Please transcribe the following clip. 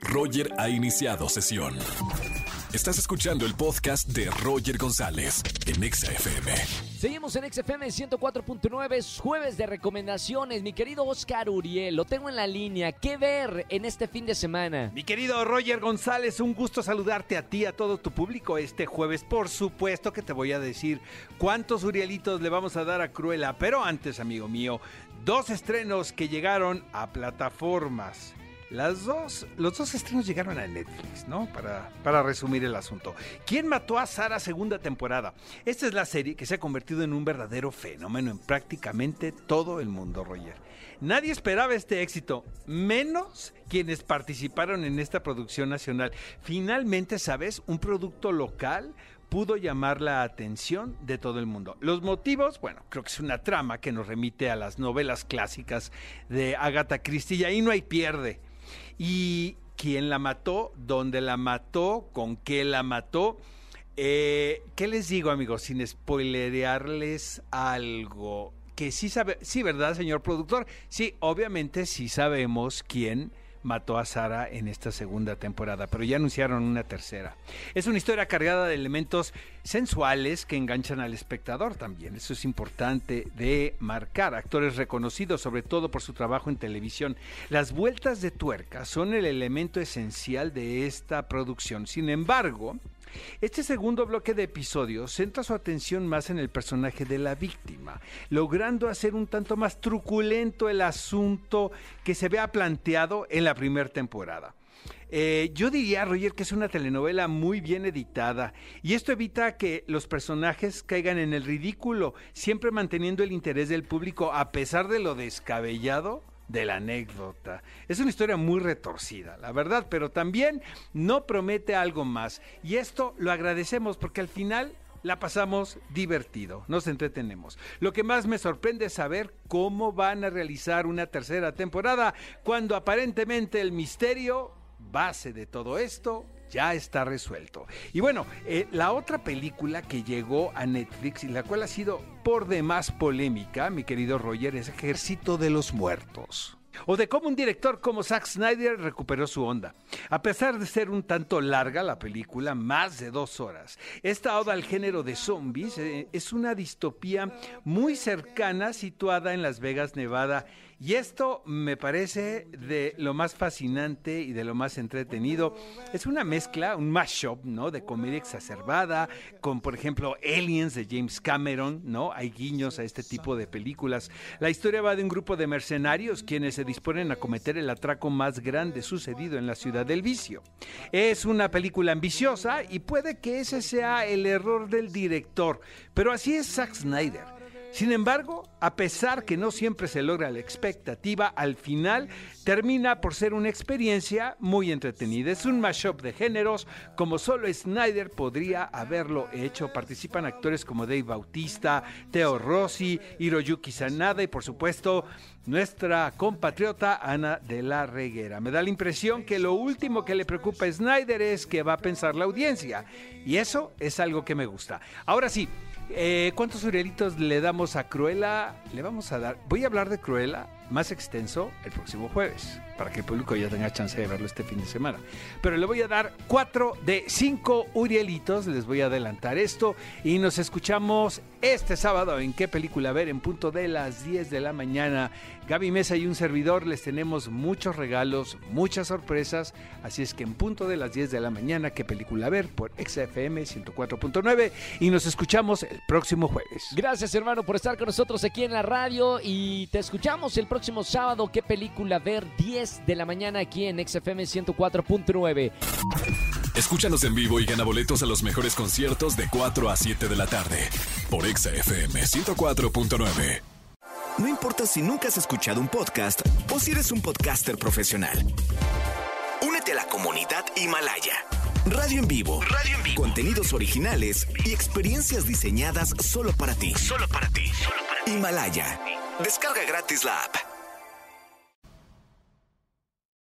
Roger ha iniciado sesión. Estás escuchando el podcast de Roger González en Exa FM. Seguimos en XFM 104.9, es jueves de recomendaciones. Mi querido Oscar Uriel, lo tengo en la línea. ¿Qué ver en este fin de semana? Mi querido Roger González, un gusto saludarte a ti, a todo tu público este jueves. Por supuesto que te voy a decir cuántos Urielitos le vamos a dar a Cruella. Pero antes, amigo mío, dos estrenos que llegaron a plataformas. Las dos, los dos estrenos llegaron a Netflix, ¿no? Para, para resumir el asunto. ¿Quién mató a Sara segunda temporada? Esta es la serie que se ha convertido en un verdadero fenómeno en prácticamente todo el mundo, Roger. Nadie esperaba este éxito, menos quienes participaron en esta producción nacional. Finalmente, ¿sabes? Un producto local pudo llamar la atención de todo el mundo. Los motivos, bueno, creo que es una trama que nos remite a las novelas clásicas de Agatha Christie y ahí no hay pierde y quién la mató, dónde la mató, con qué la mató. Eh, ¿Qué les digo, amigos? Sin spoilerearles algo. Que sí sabe, sí, ¿verdad, señor productor? Sí, obviamente sí sabemos quién mató a Sara en esta segunda temporada, pero ya anunciaron una tercera. Es una historia cargada de elementos sensuales que enganchan al espectador también. Eso es importante de marcar. Actores reconocidos, sobre todo por su trabajo en televisión. Las vueltas de tuerca son el elemento esencial de esta producción. Sin embargo, este segundo bloque de episodios centra su atención más en el personaje de la víctima, logrando hacer un tanto más truculento el asunto que se vea planteado en la primera temporada. Eh, yo diría, Roger, que es una telenovela muy bien editada y esto evita que los personajes caigan en el ridículo, siempre manteniendo el interés del público a pesar de lo descabellado de la anécdota. Es una historia muy retorcida, la verdad, pero también no promete algo más. Y esto lo agradecemos porque al final la pasamos divertido, nos entretenemos. Lo que más me sorprende es saber cómo van a realizar una tercera temporada cuando aparentemente el misterio base de todo esto ya está resuelto. Y bueno, eh, la otra película que llegó a Netflix y la cual ha sido por demás polémica, mi querido Roger, es Ejército de los Muertos o de cómo un director como Zack Snyder recuperó su onda. A pesar de ser un tanto larga la película, más de dos horas, esta oda al género de zombies eh, es una distopía muy cercana situada en Las Vegas, Nevada y esto me parece de lo más fascinante y de lo más entretenido. Es una mezcla, un mashup, ¿no? De comedia exacerbada, con, por ejemplo, Aliens de James Cameron, ¿no? Hay guiños a este tipo de películas. La historia va de un grupo de mercenarios quienes se disponen a cometer el atraco más grande sucedido en la ciudad del vicio. Es una película ambiciosa y puede que ese sea el error del director, pero así es Zack Snyder. Sin embargo, a pesar que no siempre se logra la expectativa, al final termina por ser una experiencia muy entretenida. Es un mashup de géneros como solo Snyder podría haberlo hecho. Participan actores como Dave Bautista, Theo Rossi, Hiroyuki Sanada y por supuesto nuestra compatriota Ana de la Reguera. Me da la impresión que lo último que le preocupa a Snyder es que va a pensar la audiencia y eso es algo que me gusta. Ahora sí, eh, ¿Cuántos Urielitos le damos a Cruella? Le vamos a dar. Voy a hablar de Cruella más extenso el próximo jueves, para que el público ya tenga chance de verlo este fin de semana. Pero le voy a dar cuatro de cinco Urielitos, les voy a adelantar esto y nos escuchamos este sábado en qué película ver en punto de las 10 de la mañana. Gaby Mesa y un servidor les tenemos muchos regalos, muchas sorpresas, así es que en punto de las 10 de la mañana qué película ver por XFM 104.9 y nos escuchamos el próximo jueves. Gracias hermano por estar con nosotros aquí en la radio y te escuchamos el próximo próximo sábado qué película ver 10 de la mañana aquí en XFM 104.9. Escúchanos en vivo y gana boletos a los mejores conciertos de 4 a 7 de la tarde por XFM 104.9. No importa si nunca has escuchado un podcast o si eres un podcaster profesional. Únete a la comunidad Himalaya. Radio en vivo. Radio en vivo. Contenidos originales y experiencias diseñadas solo para ti. Solo para ti. Solo para ti. Himalaya. Descarga gratis la app.